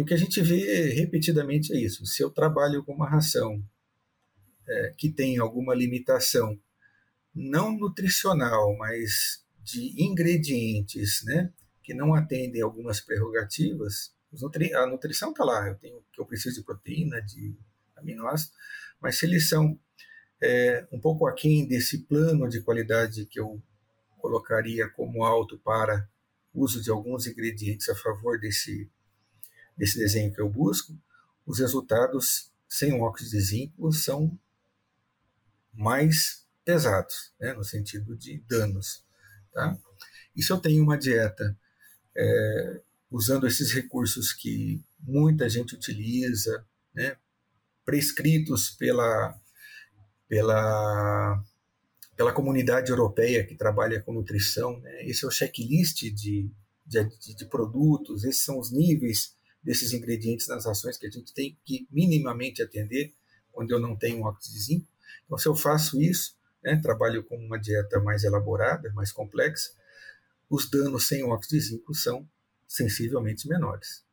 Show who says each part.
Speaker 1: E o que a gente vê repetidamente é isso. Se eu trabalho com uma ração é, que tem alguma limitação, não nutricional, mas de ingredientes, né, que não atendem algumas prerrogativas, nutri a nutrição está lá, eu tenho que eu preciso de proteína, de aminoácidos, mas se eles são é, um pouco aquém desse plano de qualidade que eu colocaria como alto para uso de alguns ingredientes a favor desse, desse desenho que eu busco, os resultados sem óxido de zinco são mais pesados, né, no sentido de danos. Tá? E se eu tenho uma dieta é, usando esses recursos que muita gente utiliza, né, prescritos pela, pela, pela comunidade europeia que trabalha com nutrição, né, esse é o checklist de, de, de produtos, esses são os níveis desses ingredientes nas ações que a gente tem que minimamente atender quando eu não tenho óxido de zinco. Então, se eu faço isso, né, trabalho com uma dieta mais elaborada, mais complexa, os danos sem óxido de zinco são sensivelmente menores.